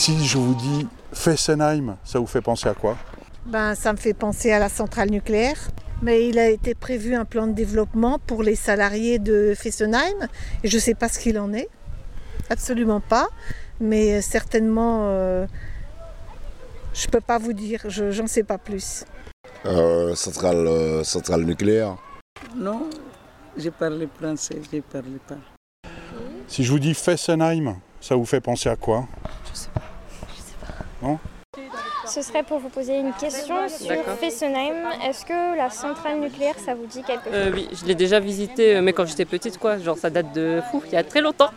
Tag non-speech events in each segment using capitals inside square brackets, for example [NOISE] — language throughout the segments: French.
Si je vous dis Fessenheim, ça vous fait penser à quoi? Ben, ça me fait penser à la centrale nucléaire. Mais il a été prévu un plan de développement pour les salariés de Fessenheim. Et je ne sais pas ce qu'il en est. Absolument pas. Mais certainement, euh, je ne peux pas vous dire. Je n'en sais pas plus. Euh, centrale, euh, centrale nucléaire? Non, j'ai parlé français, j'ai parlé pas. Si je vous dis Fessenheim, ça vous fait penser à quoi? Je sais pas. Non Ce serait pour vous poser une question sur Fessenheim. Est-ce que la centrale nucléaire, ça vous dit quelque chose Euh, oui, je l'ai déjà visité, euh, mais quand j'étais petite, quoi. Genre, ça date de fou, il y a très longtemps.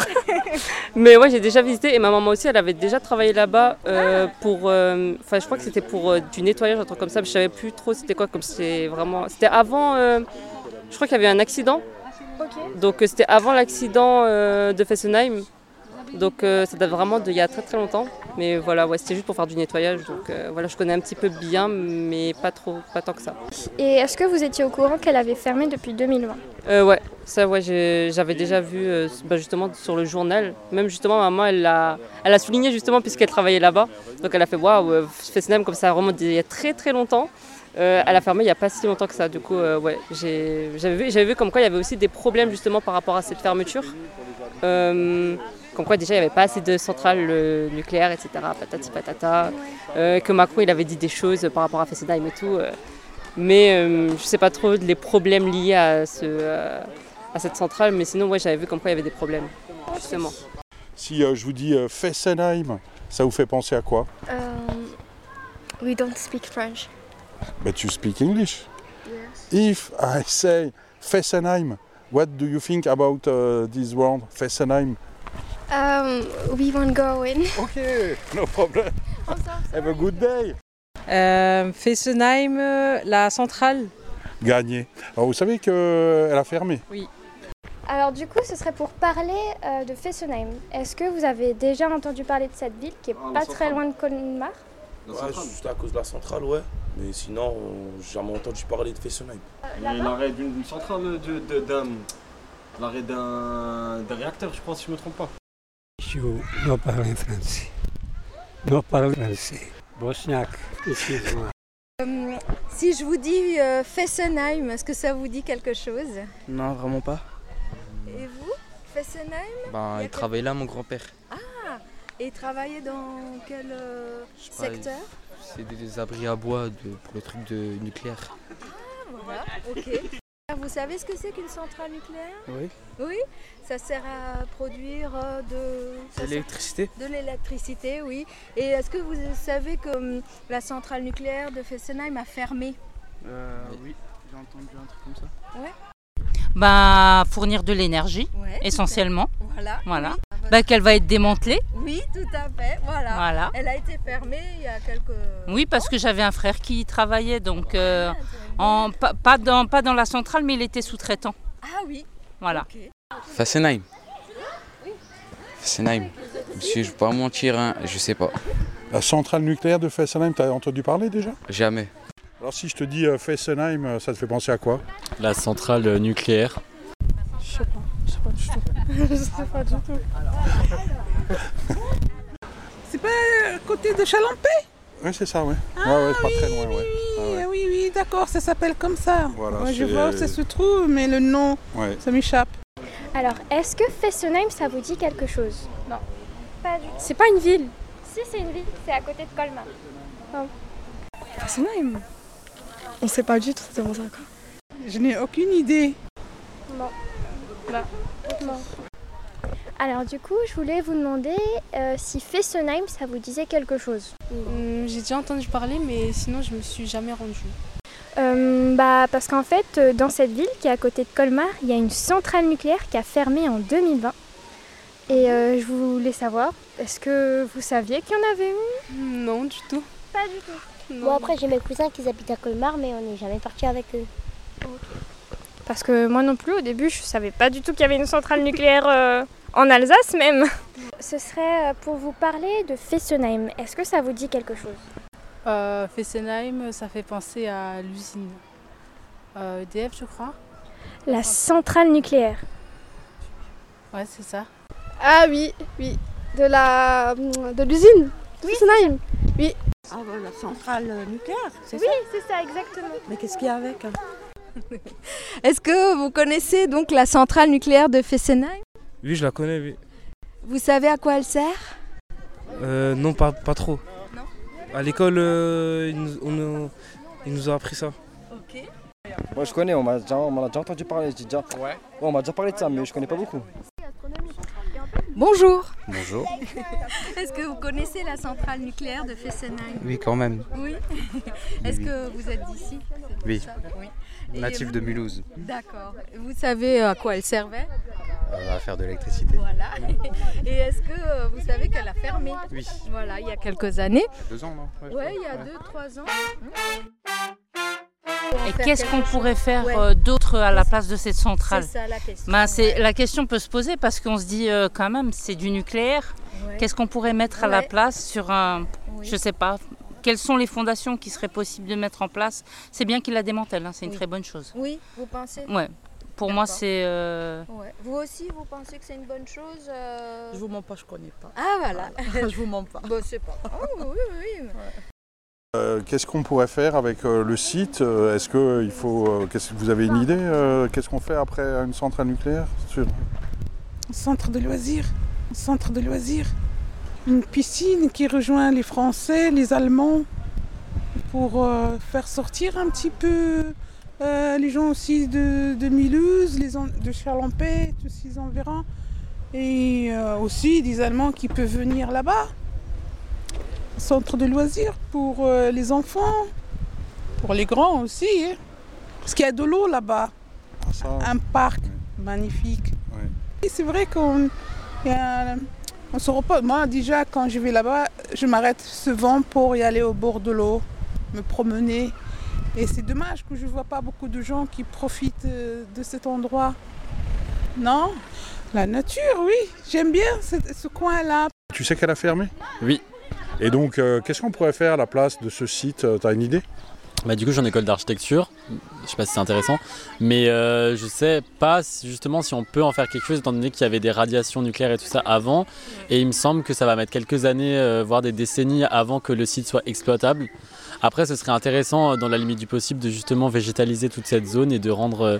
[LAUGHS] mais ouais, j'ai déjà visité et ma maman aussi, elle avait déjà travaillé là-bas euh, pour. euh, Enfin, je crois que c'était pour euh, du nettoyage, un truc comme ça. Mais je savais plus trop c'était quoi, comme c'était vraiment. C'était avant. euh, je crois qu'il y avait un accident. Donc, c'était avant l'accident euh, de Fessenheim. Donc, euh, ça date vraiment d'il y a très très longtemps. Mais voilà, ouais, c'était juste pour faire du nettoyage. Donc, euh, voilà, je connais un petit peu bien, mais pas trop, pas tant que ça. Et est-ce que vous étiez au courant qu'elle avait fermé depuis 2020 Euh, ouais, ça ouais, j'avais déjà vu bah, justement sur le journal. Même justement, maman, elle l'a, elle a souligné justement puisqu'elle travaillait là-bas. Donc elle a fait waouh, Fessenheim comme ça remonte il y a très très longtemps. Euh, elle a fermé il n'y a pas si longtemps que ça. Du coup, euh, ouais, j'avais vu, j'avais vu comme quoi il y avait aussi des problèmes justement par rapport à cette fermeture. Euh, comme quoi déjà il n'y avait pas assez de centrales euh, nucléaires, etc. Patati patata. Euh, que Macron il avait dit des choses par rapport à Fessenheim et tout. euh. mais euh, je sais pas trop les problèmes liés à, ce, euh, à cette centrale. Mais sinon, ouais, j'avais vu comme quoi il y avait des problèmes, justement. Si euh, je vous dis euh, Fessenheim, ça vous fait penser à quoi? Um, we don't speak French. But you speak English. If I say Fessenheim, what do you think about uh, this word, Fessenheim? Um, we won't go in. [LAUGHS] Okay, no problem. [LAUGHS] Have a good day. Euh, Fessenheim, euh, la centrale. Gagné. Alors vous savez qu'elle a fermé. Alors du coup, ce serait pour parler euh, de Fessenheim. Est-ce que vous avez déjà entendu parler de cette ville qui est pas très loin de Colmar? Ouais, juste à cause de la centrale, ouais. Mais sinon, euh, j'ai jamais entendu parler de Fessenheim. L'arrêt d'une centrale, de- de- d'un. L'arrêt d'un d'un réacteur, je pense, si je me trompe pas. Je ne parle français. Parle français. Bosniaque, excuse-moi. Euh, si je vous dis euh, Fessenheim, est-ce que ça vous dit quelque chose? Non, vraiment pas. Et vous? Fessenheim Ben, il travaillait là, mon grand-père. Ah Et travaillez dans quel euh, secteur? C'est des, des abris à bois de, pour le truc de nucléaire. Ah, voilà, ok. Vous savez ce que c'est qu'une centrale nucléaire Oui. Oui Ça sert à produire euh, de... l'électricité De l'électricité, oui. Et est-ce que vous savez que hum, la centrale nucléaire de Fessenheim a fermé? Euh, oui, j'ai entendu un truc comme ça. Ouais. Bah, fournir de l'énergie, Ouais, essentiellement. Voilà. Voilà. oui. Bah, qu'elle va être démantelée. Oui, tout à fait, voilà. Voilà. Elle a été fermée il y a quelques... Oui, parce que j'avais un frère qui y travaillait, donc euh, en, pas, pas dans, pas dans la centrale, mais il était sous-traitant. Ah oui. Voilà. Fessenheim. Fessenheim. Monsieur, je vais pas mentir, hein, je sais pas. La centrale nucléaire de Fessenheim, t'as entendu parler déjà? Jamais. Alors si je te dis euh, Fessenheim, euh, ça te fait penser à quoi? La centrale euh, nucléaire. Je sais pas, je sais pas du tout. je sais pas du tout. C'est pas à côté de Chalampé Oui, c'est ça, ouais. ouais, ouais, c'est pas très loin, ouais. Ah ouais. Oui, oui, oui, d'accord, ça s'appelle comme ça. Voilà, Moi, je vois où ça se trouve, mais le nom, Ouais. ça m'échappe. Alors, est-ce que Fessenheim, ça vous dit quelque chose? Non. Pas du tout. C'est pas une ville. Si, c'est une ville, c'est à côté de Colmar. Fessenheim? On sait pas du tout, c'est vraiment ça quoi. Je n'ai aucune idée. Non. Non. Alors, du coup, je voulais vous demander euh, si Fessenheim, ça vous disait quelque chose. Hum, J'ai déjà entendu parler, mais sinon je me suis jamais rendue. Euh, bah, parce qu'en fait, euh, dans cette ville qui est à côté de Colmar, il y a une centrale nucléaire qui a fermé en 2020. Et euh, je voulais savoir, est-ce que vous saviez qu'il y en avait une? Non, du tout. Pas du tout. Bon, après, j'ai mes cousins qui habitent à Colmar, mais on n'est jamais parti avec eux. Parce que moi non plus, au début, je savais pas du tout qu'il y avait une centrale nucléaire euh, en Alsace même. [LAUGHS] Ce serait euh, pour vous parler de Fessenheim. Est-ce que ça vous dit quelque chose? Euh, Fessenheim, ça fait penser à l'usine euh, EDF, je crois. La centrale nucléaire. Ouais, c'est ça. Ah oui, oui. De la. de l'usine. Fessenheim Oui. Ah bah, la centrale euh, nucléaire, c'est Oui, ça c'est ça, exactement. Mais qu'est-ce qu'il y a avec hein [LAUGHS] Est-ce que vous connaissez donc la centrale nucléaire de Fessenheim? Oui, je la connais, oui. Vous savez à quoi elle sert? Euh, non, pas, pas trop. À l'école, euh, ils, nous, on nous- ils nous ont appris ça. Moi je connais, on m'a déjà, a déjà entendu parler. Déjà... Ouais. on m'a déjà parlé de ça, mais je connais pas beaucoup. Bonjour. Bonjour. Est-ce que vous connaissez la centrale nucléaire de Fessenheim Oui, quand même. Oui. Est-ce Oui. que vous êtes d'ici Oui. Oui. Natif de Mulhouse, D'accord. Vous savez à quoi elle servait euh, à faire de l'électricité. Voilà. [LAUGHS] Et est-ce que euh, vous savez qu'elle a fermé Oui. Voilà, il y a quelques années. Deux ans, non? Ouais, Ouais, je il y a deux, trois ans. Et qu'est-ce qu'on pourrait faire Ouais. euh, d'autre à la place de cette centrale C'est ça la question. Ben, c'est- La question peut se poser parce qu'on se dit euh, quand même, c'est du nucléaire. Ouais. Qu'est-ce qu'on pourrait mettre à la Ouais. place sur un. Oui. Je sais pas. Quelles sont les fondations qui seraient possibles de mettre en place? C'est bien qu'il la démantèle, hein, c'est une Oui. très bonne chose. Oui, vous pensez? Ouais. Pour moi, c'est. euh, Ouais. Vous aussi, vous pensez que c'est une bonne chose euh? Je vous mens pas, je connais pas. Ah voilà. je vous mens pas. [LAUGHS] Bon, c'est pas. Oh, oui, oui, oui. Euh, qu'est-ce qu'on pourrait faire avec euh, le site Euh, Est-ce que il faut vous avez une idée Qu'est-ce qu'on fait après une centrale nucléaire sur... Centre de loisirs. Centre de loisirs. Une piscine qui rejoint les Français, les Allemands, pour faire sortir un petit peu les gens aussi de, de de Charles-en-Paix, tous ces environs. Et aussi des Allemands qui peuvent venir là-bas. Centre de loisirs pour euh, les enfants, pour les grands aussi. hein. Parce qu'il y a de l'eau là-bas. Un parc magnifique. Et c'est vrai qu'on on se repose. Moi, déjà, quand je vais là-bas, je m'arrête souvent pour y aller au bord de l'eau, me promener. Et c'est dommage que je ne vois pas beaucoup de gens qui profitent euh, de cet endroit. Non? La nature, oui. J'aime bien ce, ce coin-là. Tu sais qu'elle a fermé? Oui. Et donc, euh, qu'est-ce qu'on pourrait faire à la place de ce site Euh, T'as une idée? Bah, du coup, j'ai une école d'architecture. Je sais pas si c'est intéressant. Mais euh, je sais pas justement si on peut en faire quelque chose, étant donné qu'il y avait des radiations nucléaires et tout ça avant. Et il me semble que ça va mettre quelques années, euh, voire des décennies avant que le site soit exploitable. Après, ce serait intéressant, dans la limite du possible, de justement végétaliser toute cette zone et de rendre.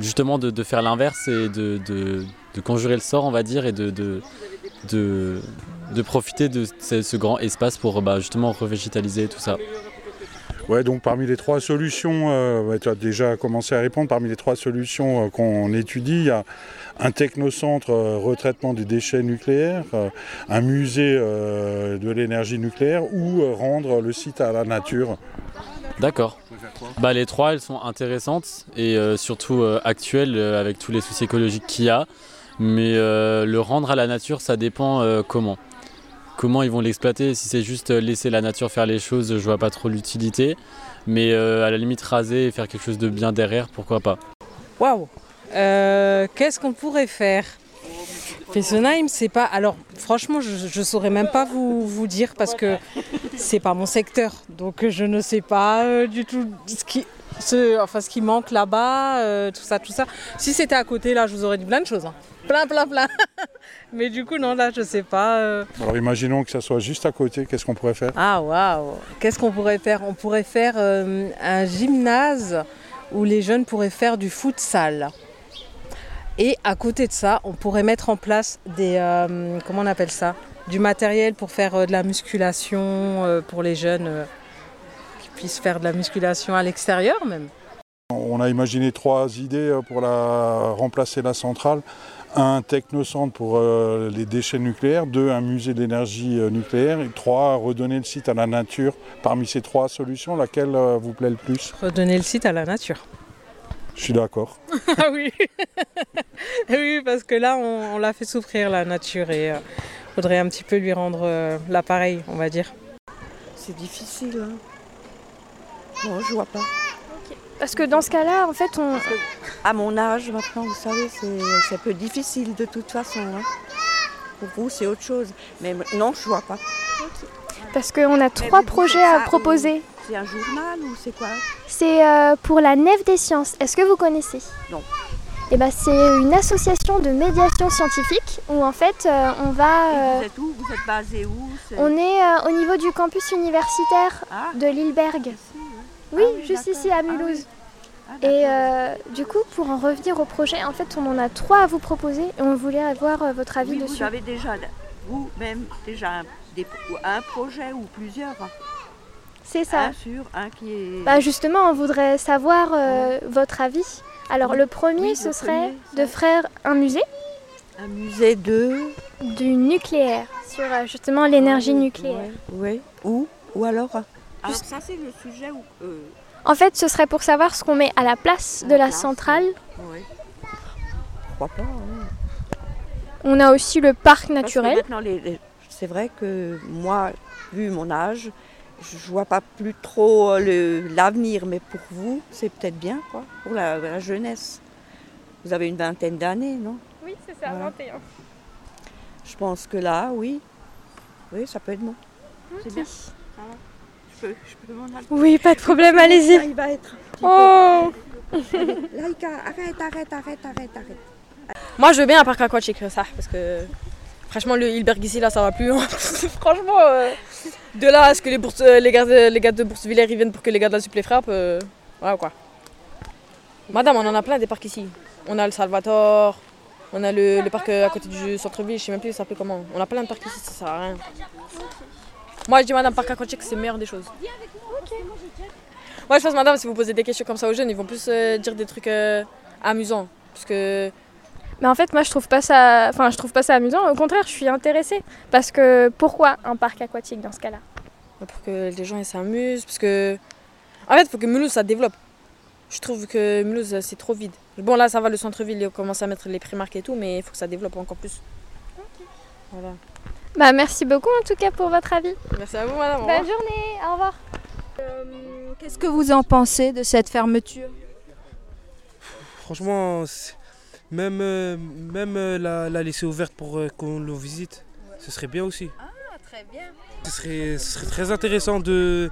justement, de, faire l'inverse et de conjurer le sort, on va dire, et de. De profiter de ce, ce grand espace pour bah, justement revégétaliser tout ça. Ouais, donc parmi les trois solutions, euh, ouais, tu as déjà commencé à répondre, parmi les trois solutions euh, qu'on étudie, il y a un technocentre euh, retraitement des déchets nucléaires, un musée de l'énergie nucléaire ou rendre le site à la nature. D'accord. Bah, les trois, elles sont intéressantes et surtout actuelles avec tous les soucis écologiques qu'il y a. Mais euh, le rendre à la nature, ça dépend euh, comment. Comment ils vont l'exploiter. Si c'est juste euh, laisser la nature faire les choses, je vois pas trop l'utilité. Mais à la limite, raser et faire quelque chose de bien derrière, pourquoi pas. Waouh Qu'est-ce qu'on pourrait faire? Fessenheim, c'est pas. Alors, franchement, je, je saurais même pas vous, dire parce que c'est pas mon secteur. Donc, je ne sais pas du tout ce qui, ce, enfin, ce qui manque là-bas, euh, tout ça, tout ça. Si c'était à côté, là, je vous aurais dit plein de choses. hein. Plein, plein, plein. [LAUGHS] Mais du coup, non, là, je sais pas. euh. Alors imaginons que ça soit juste à côté, qu'est-ce qu'on pourrait faire? Ah, waouh Qu'est-ce qu'on pourrait faire? On pourrait faire euh, un gymnase où les jeunes pourraient faire du futsal. Et à côté de ça, on pourrait mettre en place des. comment on appelle ça? Du matériel pour faire de la musculation pour les jeunes puissent faire de la musculation à l'extérieur même. On a imaginé trois idées euh, pour la, remplacer la centrale. Un technocentre pour euh, les déchets nucléaires, deux, un musée d'énergie euh, nucléaire, et trois, redonner le site à la nature. Parmi ces trois solutions, laquelle euh, vous plaît le plus? Redonner le site à la nature. Je suis d'accord. [LAUGHS] ah oui [LAUGHS] Oui, parce que là, on, on l'a fait souffrir la nature et il faudrait un petit peu lui rendre euh, l'appareil, on va dire. C'est difficile. Hein. Non, je vois pas. Parce que dans ce cas-là, en fait, on. À mon âge maintenant, vous savez, c'est un peu difficile de toute façon. hein. Pour vous, c'est autre chose. Mais non, je vois pas. Parce qu'on a trois projets à proposer. C'est un journal ou c'est quoi? C'est euh, pour la Nef des Sciences. Est-ce que vous connaissez? Non. Eh ben, c'est une association de médiation scientifique où en fait euh, on va. Et euh, vous êtes où? Vous êtes basé où? On est au niveau du campus universitaire Ah. de Lilleberg. Oui, juste ici à Mulhouse. et euh, du coup, pour en revenir au projet, en fait, on en a trois à vous proposer et on voulait avoir euh, votre avis Oui, dessus. vous avez déjà, vous-même, déjà un, des- un projet ou plusieurs C'est ça. Un sur, un qui est... Bah justement, on voudrait savoir euh, votre avis. Alors le premier, ce le serait premier, de faire un musée. Un musée de Du nucléaire, sur justement l'énergie nucléaire. Oui. Où Ou alors Alors ça, c'est le sujet où... euh, En fait, ce serait pour savoir ce qu'on met à la place de la centrale. oui. Pourquoi pas hein. On a aussi le parc naturel. maintenant, les- les- c'est vrai que moi, vu mon âge, je vois pas plus trop euh, l'avenir, mais pour vous, c'est peut-être bien, quoi, pour la, la jeunesse. Vous avez une vingtaine d'années, non? Oui, c'est ça, Voilà. 21. Je pense que là, oui, oui, ça peut être bon. C'est bien. Peux, je peux. Oui, pas de problème, allez-y. Il va être. Oh [LAUGHS] Laïka, arrête, arrête, arrête, arrête, arrête. Moi, je veux bien un parc aquatique, ça, parce que franchement, le Hilberg ici, là, ça va plus. [LAUGHS] franchement, euh, de là à ce que les, bourses, euh, les, gars, de- les gars de Bourse-Villers ils viennent pour que les gars de la Sup les frappent, euh, voilà quoi. Madame, on en a plein des parcs ici. On a le Salvatore, on a le, le parc euh, à côté du centre-ville, je sais même plus ça s'appelle comment. On a plein de parcs ici, ça sert à rien. Moi, je dis, madame, parc aquatique, c'est le meilleur des choses. Moi, je pense, madame, si vous posez des questions comme ça aux jeunes, ils vont plus euh, dire des trucs euh, amusants. Parce que Mais en fait, moi, je trouve pas ça, enfin, je trouve pas ça amusant. Au contraire, je suis intéressée parce que pourquoi un parc aquatique dans ce cas-là? Pour que les gens s'amusent. Parce que. En fait, il faut que Mulhouse ça développe. Je trouve que Mulhouse c'est trop vide. Bon, là ça va, le centre-ville, ils commencent à mettre les primarques et tout, mais il faut que ça développe encore plus. Voilà. Bah, merci beaucoup en tout cas pour votre avis. Merci à vous, madame. Bonne journée, au revoir. Qu'est-ce que vous en pensez de cette fermeture? Franchement, même, euh, même euh, la, la laisser ouverte pour euh, qu'on le visite, ce serait bien aussi. Ah, très bien. Ce serait, ce serait très intéressant de,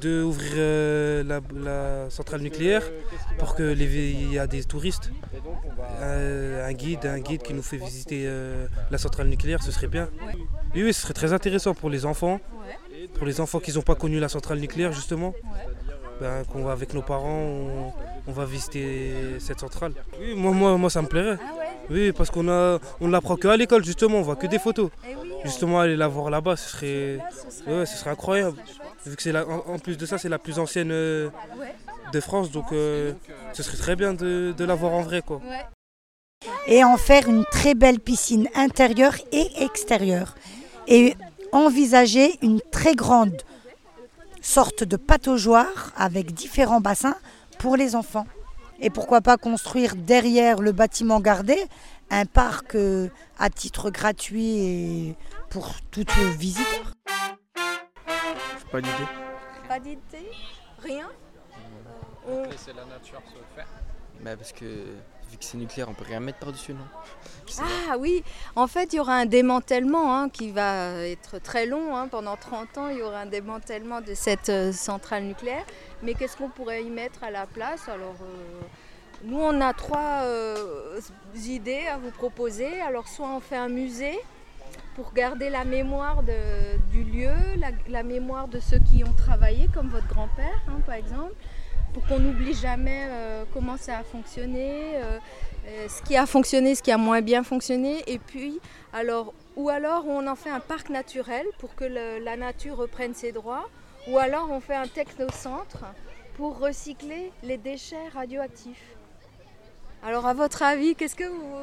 de ouvrir euh, la, la centrale nucléaire pour que les, il y a des touristes. Euh, un guide, un guide qui nous fait visiter euh, la centrale nucléaire, ce serait bien. Oui, oui, ce serait très intéressant pour les enfants, pour les enfants qui n'ont pas connu la centrale nucléaire justement. Ben, qu'on va avec nos parents, on, on va visiter cette centrale. Oui, moi, moi, moi ça me plairait. Oui, parce qu'on a, on l'apprend qu'à l'école justement, on voit que des photos. Justement, aller la voir là-bas, ce serait, ouais, ce serait incroyable. Vu que c'est la- en, en plus de ça, c'est la plus ancienne euh, de France, donc euh, ce serait très bien de, de la voir en vrai, quoi. et en faire une très belle piscine intérieure et extérieure. Et envisager une très grande sorte de pataugeoire avec différents bassins pour les enfants. Et pourquoi pas construire derrière le bâtiment gardé un parc euh, à titre gratuit et pour toute visiteur. Pas d'idée. Pas d'idée Rien Laisser la nature se faire. Bah parce que vu que c'est nucléaire, on peut rien mettre par-dessus, non. Ah oui, en fait, il y aura un démantèlement hein, qui va être très long. hein. Pendant 30 ans, il y aura un démantèlement de cette euh, centrale nucléaire. Mais qu'est-ce qu'on pourrait y mettre à la place? Alors, euh, nous, on a trois euh, idées à vous proposer. Alors, soit on fait un musée pour garder la mémoire du lieu, la, la mémoire de ceux qui ont travaillé, comme votre grand-père, hein, par exemple, pour qu'on n'oublie jamais euh, comment ça a fonctionné, euh, euh, ce qui a fonctionné, ce qui a moins bien fonctionné, et puis alors ou alors on en fait un parc naturel pour que le- la nature reprenne ses droits, ou alors on fait un technocentre pour recycler les déchets radioactifs. Alors à votre avis, qu'est-ce que vous,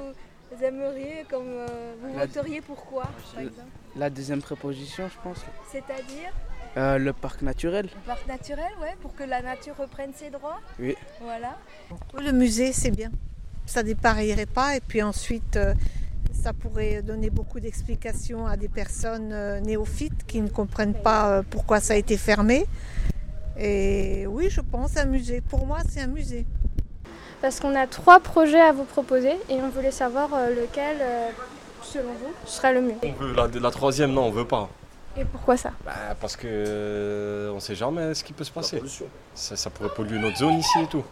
vous aimeriez comme euh, vous voteriez pourquoi par exemple? La deuxième préposition, je pense. C'est-à-dire? Euh, le parc naturel. le parc naturel, ouais, pour que la nature reprenne ses droits. Oui. Voilà. Le musée, c'est bien. Ça dépareillerait pas et puis ensuite, euh, ça pourrait donner beaucoup d'explications à des personnes euh, néophytes qui ne comprennent pas pourquoi ça a été fermé. Et oui, je pense un musée. Pour moi, c'est un musée. Parce qu'on a trois projets à vous proposer et on voulait savoir lequel, selon vous, serait le mieux. On veut la, la troisième, non, on veut pas. Et pourquoi ça? Bah, parce que euh, on sait jamais ce qui peut se passer. Ça, ça pourrait polluer notre zone ici et tout.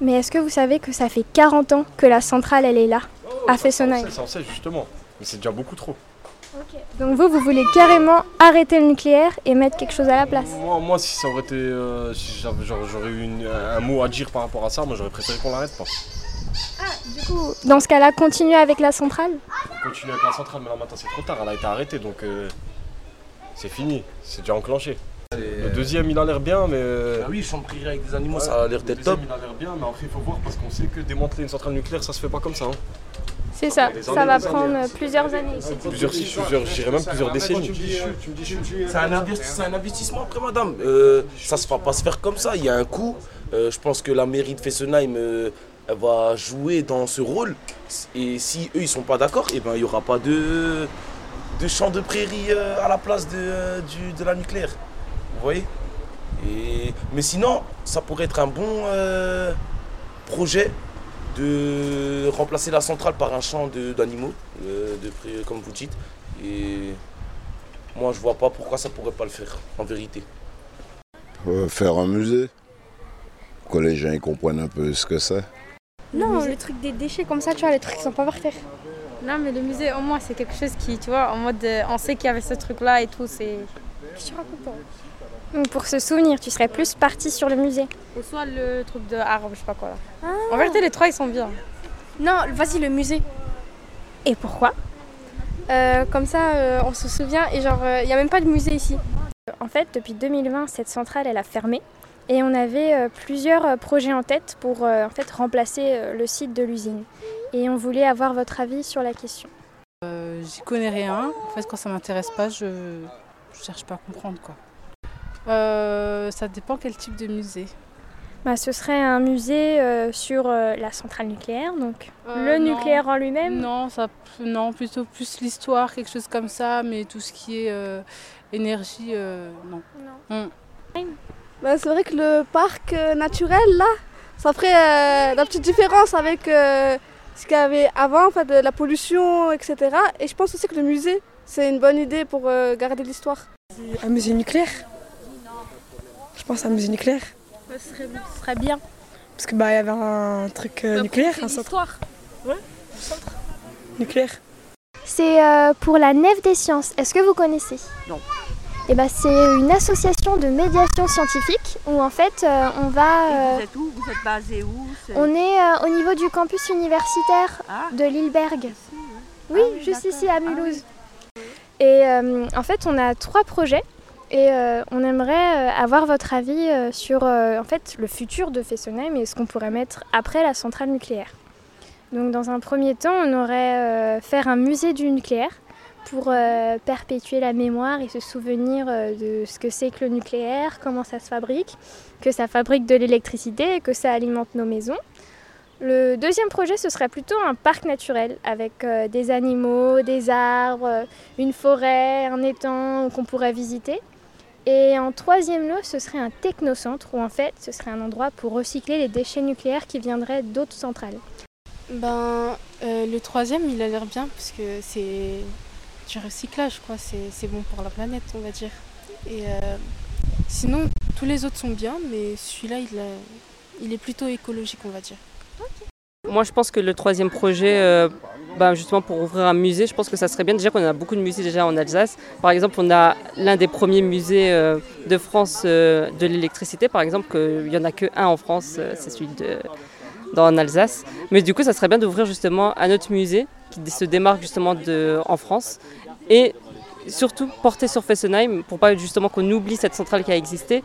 Mais est-ce que vous savez que ça fait 40 ans que la centrale elle est là, à Fessenheim? Ça, on sait justement. Mais c'est déjà beaucoup trop. Donc vous, vous voulez carrément arrêter le nucléaire et mettre quelque chose à la place? Moi, moi si ça aurait été. euh, si j'aurais eu une- un mot à dire par rapport à ça, moi j'aurais préféré qu'on l'arrête pas. Du coup, dans ce cas-là, continuer avec la centrale? On continue avec la centrale, mais là maintenant c'est trop tard, elle a été arrêtée donc euh, c'est fini, c'est déjà enclenché. Le deuxième il a l'air bien, mais. euh, Ah oui, chambrierie avec des animaux, ça a l'air le d'être deuxième, top. Il a l'air bien, mais après il faut voir parce qu'on sait que démanteler une centrale nucléaire ça se fait pas comme ça. hein. C'est ça, ça années, va prendre années. plusieurs années ici. Plusieurs, plusieurs je dirais même plusieurs décennies. C'est un, investi- c'est un investissement après, madame. Euh, ça ne va pas se faire comme ça. Il y a un coût. Euh, je pense que la mairie de Fessenheim euh, elle va jouer dans ce rôle. Et si eux ils sont pas d'accord, eh ben il y aura pas de de champ de prairie euh, à la place de, euh, du- de la nucléaire. Vous voyez? Et mais sinon, ça pourrait être un bon euh, projet de remplacer la centrale par un champ de- d'animaux, euh, de pré- comme vous dites. Et moi, je vois pas pourquoi ça pourrait pas le faire, en vérité. Euh, faire un musée? Pour que les gens ils comprennent un peu ce que c'est? Non, le truc des déchets comme ça, tu vois, les trucs qui sont pas par terre. Non, mais le musée, au moins, c'est quelque chose qui, tu vois, en mode, euh, on sait qu'il y avait ce truc-là et tout, c'est... Toi Donc pour se souvenir, tu serais plus parti sur le musée. Ou soit le truc de arbre, je sais pas quoi là. En vérité, les trois, ils sont bien. Non, vas-y, le musée. Et pourquoi Euh, Comme ça, euh, on se souvient et genre, il n'y a même pas de musée ici. En fait, depuis 2020, cette centrale, elle a fermé. Et on avait plusieurs projets en tête pour en fait, remplacer le site de l'usine. Et on voulait avoir votre avis sur la question. Euh, J'y connais rien. En fait, quand ça m'intéresse pas, je... je cherche pas à comprendre quoi. Euh, ça dépend quel type de musée. Bah, ce serait un musée euh, sur euh, la centrale nucléaire, donc Euh, le non. nucléaire en lui-même? Non, ça, non, plutôt plus l'histoire, quelque chose comme ça, mais tout ce qui est euh, énergie, euh, non. Mm. Bah, c'est vrai que le parc euh, naturel, là, ça ferait euh, la petite différence avec euh, ce qu'il y avait avant, en fait, de la pollution, etc. Et je pense aussi que le musée, c'est une bonne idée pour euh, garder l'histoire. Un musée nucléaire? Je pense à un musée nucléaire. ce, serait, ce serait bien. Parce que bah il y avait un truc euh, nucléaire, un centre Ouais, nucléaire. C'est euh, pour la Nef des Sciences. Est-ce que vous connaissez? Non. Eh ben, c'est une association de médiation scientifique où en fait euh, on va. euh, Vous êtes où? Vous êtes basé où? On est euh, au niveau du campus universitaire de Lilleberg. Oui, juste ici à Mulhouse. Et euh, en fait, on a trois projets et euh, on aimerait euh, avoir votre avis euh, sur euh, en fait, le futur de Fessenheim et ce qu'on pourrait mettre après la centrale nucléaire. Donc, dans un premier temps, on aurait euh, faire un musée du nucléaire pour euh, perpétuer la mémoire et se souvenir euh, de ce que c'est que le nucléaire, comment ça se fabrique, que ça fabrique de l'électricité et que ça alimente nos maisons. Le deuxième projet, ce serait plutôt un parc naturel avec euh, des animaux, des arbres, une forêt, un étang qu'on pourrait visiter. Et en troisième lieu, ce serait un technocentre où en fait, ce serait un endroit pour recycler les déchets nucléaires qui viendraient d'autres centrales. Ben, le troisième, il a l'air bien parce que c'est du recyclage, quoi. C'est bon pour la planète, on va dire. Et euh, sinon, tous les autres sont bien, mais celui-là, il, il est plutôt écologique, on va dire. Moi, je pense que le troisième projet, euh, bah, justement pour ouvrir un musée, je pense que ça serait bien. Déjà qu'on a beaucoup de musées déjà en Alsace. Par exemple, on a l'un des premiers musées euh, de France de l'électricité, par exemple, qu'il n'y en a que un en France, c'est celui de dans en. Mais du coup, ça serait bien d'ouvrir justement un autre musée qui se démarque justement de, en France et surtout porter sur Fessenheim pour pas justement qu'on oublie cette centrale qui a existé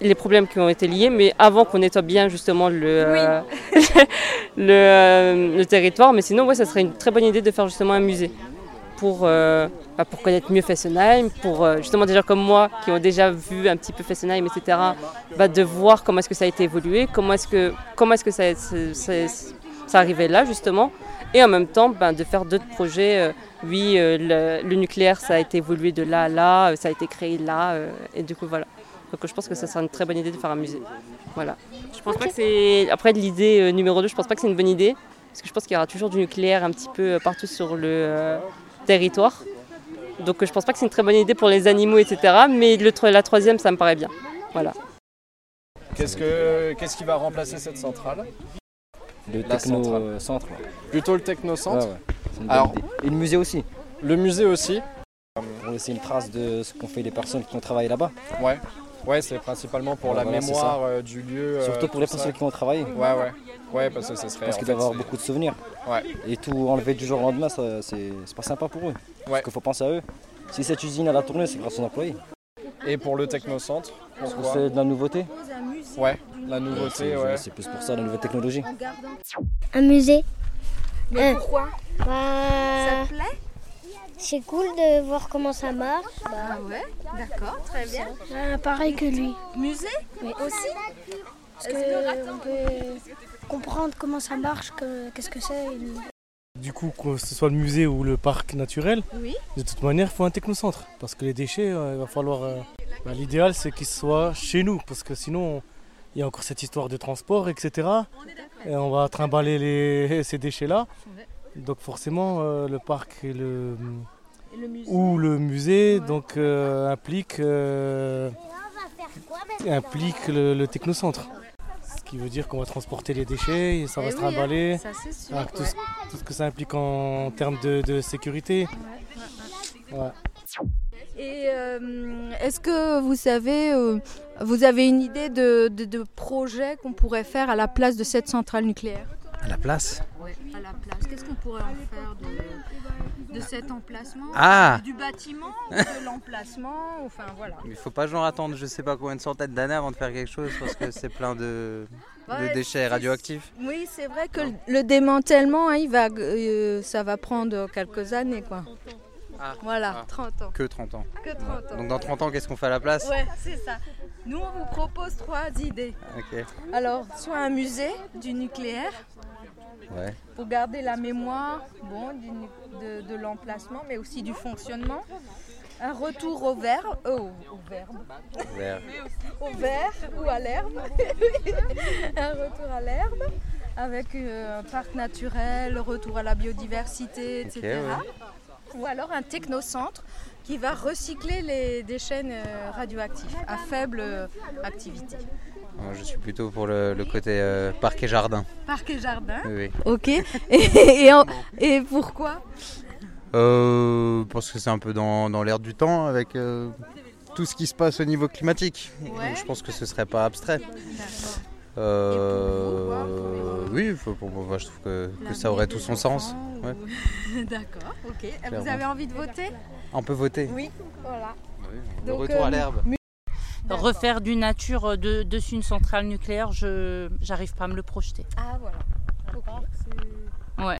les problèmes qui ont été liés, mais avant qu'on nettoie bien justement le, euh, [LAUGHS] le, euh, le territoire. Mais sinon, ouais, ça serait une très bonne idée de faire justement un musée pour, euh, bah, pour connaître mieux Fessenheim, pour euh, justement des gens comme moi qui ont déjà vu un petit peu Fessenheim, etc., bah, de voir comment est-ce que ça a été évolué, comment est-ce que, comment est-ce que ça, ça arrivait là justement, et en même temps bah, de faire d'autres projets. euh, oui, euh, le, le nucléaire, ça a été évolué de là à là, euh, ça a été créé là, euh, et du coup voilà. Donc je pense que ça serait une très bonne idée de faire un musée. Voilà. Je pense pas que c'est. Après l'idée euh, numéro 2, je pense pas que c'est une bonne idée. Parce que je pense qu'il y aura toujours du nucléaire un petit peu partout sur le euh, territoire. Donc je pense pas que c'est une très bonne idée pour les animaux, etc. Mais le, la troisième, ça me paraît bien. Voilà. Qu'est-ce que qu'est-ce qui va remplacer cette centrale? Le techno-centre. Plutôt le technocentre Ouais, ouais. Alors, idée. Et le musée aussi. Le musée aussi Pour laisser une trace de ce qu'ont fait les personnes qui ont travaillé là-bas. Ouais. Ouais, c'est principalement pour Ouais, la voilà, mémoire euh, du lieu. euh, Surtout pour les personnes qui ont travaillé. Ouais, ouais. Ouais, parce que ça serait. Parce qu'ils doivent avoir beaucoup de souvenirs. Ouais. Et tout enlever du jour au lendemain, c'est pas sympa pour eux. Ouais. Parce qu'il faut penser à eux. Si cette usine elle a tourné, c'est grâce aux employés. Et pour le technocentre Parce que c'est de la nouveauté. Ouais, la nouveauté, C'est- ouais. C'est plus pour ça, la nouvelle technologie. Un musée. Mais Euh, pourquoi? Bah, Ça te plaît? C'est cool de voir comment ça marche. Ah ouais, d'accord, très bien. Ah, pareil que lui. Musée? Oui. Aussi? Parce qu'on peut comprendre comment ça marche, que- qu'est-ce que c'est. une- Du coup, que ce soit le musée ou le parc naturel, Oui. de toute manière, il faut un technocentre. Parce que les déchets, euh, il va falloir. euh, bah, L'idéal, c'est qu'ils soient chez nous. Parce que sinon, il y a encore cette histoire de transport, etc. Et on va trimballer les, [LAUGHS] ces déchets-là. Donc, forcément, euh, le parc et le, Et le musée ou le musée donc, euh, implique, euh, implique le, le technocentre. Ce qui veut dire qu'on va transporter les déchets, et ça va Eh se oui, hein, trimballer. ça, c'est sûr, Avec tout, ce- tout ce que ça implique en, termes de, de sécurité. Ouais. Et euh, est-ce que vous savez, euh, vous avez une idée de, de, de projet qu'on pourrait faire à la place de cette centrale nucléaire À la place Oui, à la place. Qu'est-ce qu'on pourrait en faire de, de cet emplacement Ah Du bâtiment ou de l'emplacement Enfin voilà. Il faut pas genre attendre je sais pas combien de centaines d'années avant de faire quelque chose parce que c'est plein de, Ouais, déchets radioactifs. Oui, c'est vrai que le- le démantèlement, hein, il va, euh, ça va prendre quelques années. Quoi. Voilà, Ah. 30 ans. Que 30 ans. Que 30 ans. Donc dans 30 ans, qu'est-ce qu'on fait à la place Ouais, c'est ça. Nous, on vous propose trois idées. Alors, soit un musée du nucléaire, Ouais. pour garder la mémoire bon, du nu- de, de l'emplacement, mais aussi du fonctionnement. Un retour au verbe, euh, au, au verbe, Vert. [LAUGHS] au vert ou à l'herbe. [LAUGHS] un retour à l'herbe avec euh, un parc naturel, retour à la biodiversité, etc. ouais. Ou alors un technocentre qui va recycler les déchets euh, radioactifs à faible euh, activité. Moi, je suis plutôt pour le, le côté euh, parc et jardin. Parc et jardin. Oui, oui. Ok. Et, et, en- et pourquoi? Euh, parce que c'est un peu dans, dans l'air du temps avec euh, tout ce qui se passe au niveau climatique. Ouais. Donc, je pense que ce serait pas abstrait. Euh, oui, pour moi, je trouve que, que ça aurait tout son sens. Ouais. [LAUGHS] D'accord, ok. Vous avez envie de voter? On peut voter. Oui, voilà. Le Donc, retour à euh, l'herbe. Refaire du nature euh, de- dessus une centrale nucléaire, je j'arrive pas à me le projeter. Ah voilà. Ok.